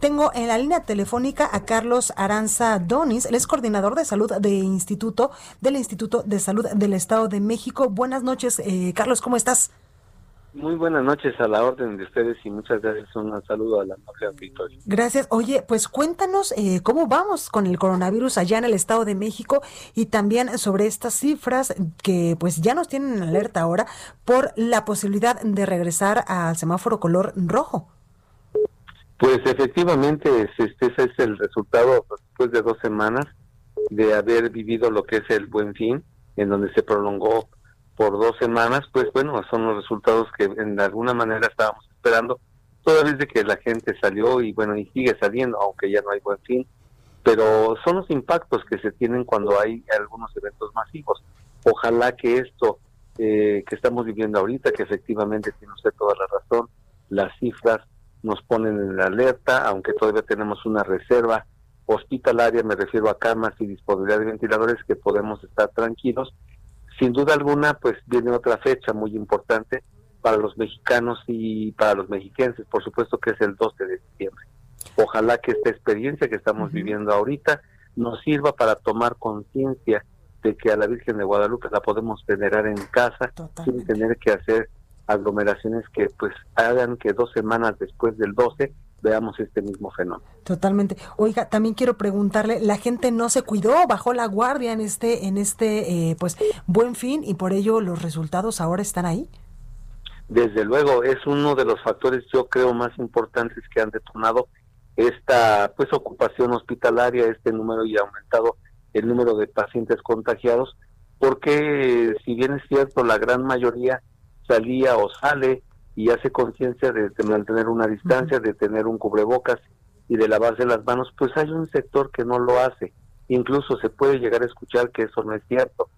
Tengo en la línea telefónica a Carlos Aranza Donis, él es coordinador de salud de Instituto, del Instituto de Salud del Estado de México. Buenas noches, eh, Carlos, ¿cómo estás? Muy buenas noches a la orden de ustedes y muchas gracias. Un saludo a la amable auditorio. Gracias. Oye, pues cuéntanos eh, cómo vamos con el coronavirus allá en el Estado de México y también sobre estas cifras que pues ya nos tienen en alerta ahora por la posibilidad de regresar al semáforo color rojo. Pues efectivamente, este, ese es el resultado después de dos semanas de haber vivido lo que es el buen fin, en donde se prolongó por dos semanas, pues bueno, son los resultados que en alguna manera estábamos esperando, toda vez de que la gente salió y bueno, y sigue saliendo, aunque ya no hay buen fin, pero son los impactos que se tienen cuando hay algunos eventos masivos. Ojalá que esto eh, que estamos viviendo ahorita, que efectivamente tiene usted toda la razón, las cifras nos ponen en la alerta, aunque todavía tenemos una reserva hospitalaria, me refiero a camas y disponibilidad de ventiladores, que podemos estar tranquilos. Sin duda alguna, pues viene otra fecha muy importante para los mexicanos y para los mexiquenses, por supuesto que es el 12 de diciembre. Ojalá que esta experiencia que estamos viviendo ahorita nos sirva para tomar conciencia de que a la Virgen de Guadalupe la podemos venerar en casa sin tener que hacer aglomeraciones que pues hagan que dos semanas después del 12 veamos este mismo fenómeno. Totalmente. Oiga, también quiero preguntarle, la gente no se cuidó, bajó la guardia en este, en este, eh, pues, buen fin y por ello los resultados ahora están ahí. Desde luego, es uno de los factores, yo creo, más importantes que han detonado esta, pues, ocupación hospitalaria, este número y ha aumentado el número de pacientes contagiados, porque si bien es cierto, la gran mayoría salía o sale y hace conciencia de, mantener una distancia, de tener un cubrebocas y de lavarse las manos, pues hay un sector que no lo hace. Incluso se puede llegar a escuchar que eso no es cierto,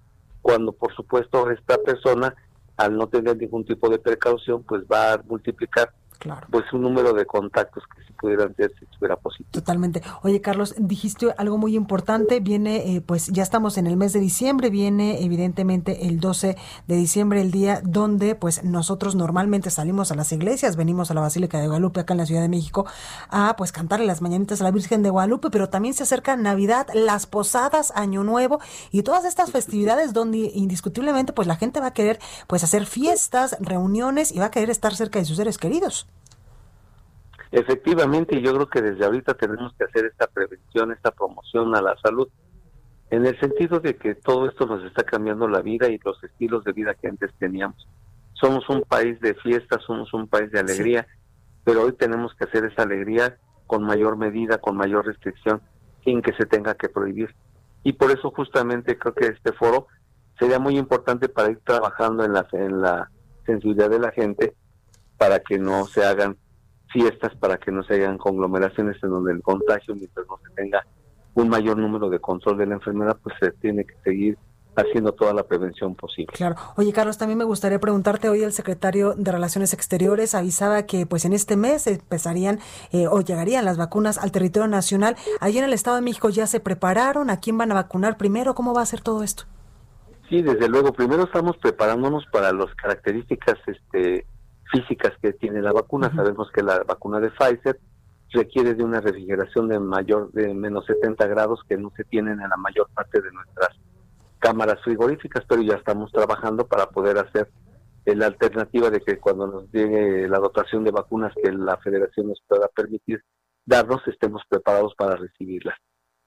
cuando por supuesto esta persona, al no tener ningún tipo de precaución, pues va a multiplicar claro. pues un número de contactos que se pudieran hacer si estuviera positivo. Totalmente. Oye, Carlos, dijiste algo muy importante, viene, eh, pues ya estamos en el mes de diciembre, viene evidentemente el 12 de diciembre, el día donde pues nosotros normalmente salimos a las iglesias, venimos a la Basílica de Guadalupe acá en la Ciudad de México a pues cantarle las mañanitas a la Virgen de Guadalupe, pero también se acerca Navidad, las posadas, Año Nuevo y todas estas festividades donde indiscutiblemente pues la gente va a querer pues hacer fiestas, reuniones y va a querer estar cerca de sus seres queridos. Efectivamente, yo creo que desde ahorita tenemos que hacer esta prevención, esta promoción a la salud, en el sentido de que todo esto nos está cambiando la vida y los estilos de vida que antes teníamos. Somos un país de fiestas, somos un país de alegría, pero hoy tenemos que hacer esa alegría con mayor medida, con mayor restricción, sin que se tenga que prohibir. Y por eso justamente creo que este foro sería muy importante para ir trabajando en la, en la sensibilidad de la gente para que no se hagan fiestas para que no se hagan conglomeraciones en donde el contagio, mientras no se tenga un mayor número de control de la enfermedad, pues se tiene que seguir haciendo toda la prevención posible. Claro. Oye, Carlos, también me gustaría preguntarte, hoy el secretario de Relaciones Exteriores avisaba que pues en este mes empezarían eh, o llegarían las vacunas al territorio nacional. Allí en el Estado de México ya se prepararon, ¿a quién van a vacunar primero? ¿Cómo va a ser todo esto? Sí, desde luego, primero estamos preparándonos para las características este físicas que tiene la vacuna. Sabemos que la vacuna de Pfizer requiere de una refrigeración de mayor de menos 70 grados que no se tienen en la mayor parte de nuestras cámaras frigoríficas, pero ya estamos trabajando para poder hacer la alternativa de que cuando nos llegue la dotación de vacunas que la federación nos pueda permitir darnos, estemos preparados para recibirlas.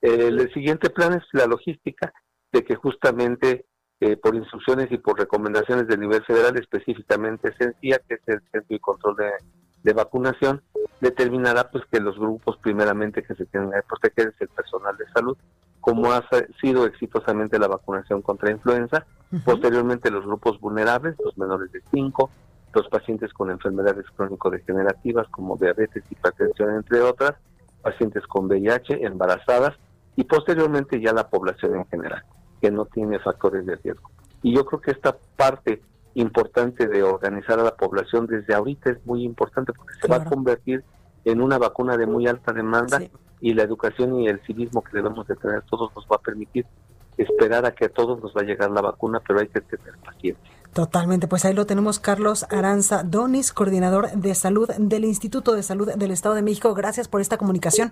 el siguiente plan es la logística, de que justamente eh, por instrucciones y por recomendaciones del nivel federal, específicamente CENCIA, que es el Centro y Control de, Vacunación, determinará pues que los grupos primeramente que se tienen que proteger es el personal de salud, como ha sido exitosamente la vacunación contra influenza, posteriormente los grupos vulnerables, los menores de 5, los pacientes con enfermedades crónico-degenerativas como diabetes, hipertensión, entre otras, pacientes con VIH, embarazadas y posteriormente ya la población en general, que no tiene factores de riesgo. Y yo creo que esta parte importante de organizar a la población desde ahorita es muy importante porque se va a convertir en una vacuna de muy alta demanda y la educación y el civismo que debemos de tener todos nos va a permitir esperar a que a todos nos va a llegar la vacuna, pero hay que tener paciencia. Totalmente, pues ahí lo tenemos Carlos Aranza Donis, coordinador de salud del Instituto de Salud del Estado de México. Gracias por esta comunicación.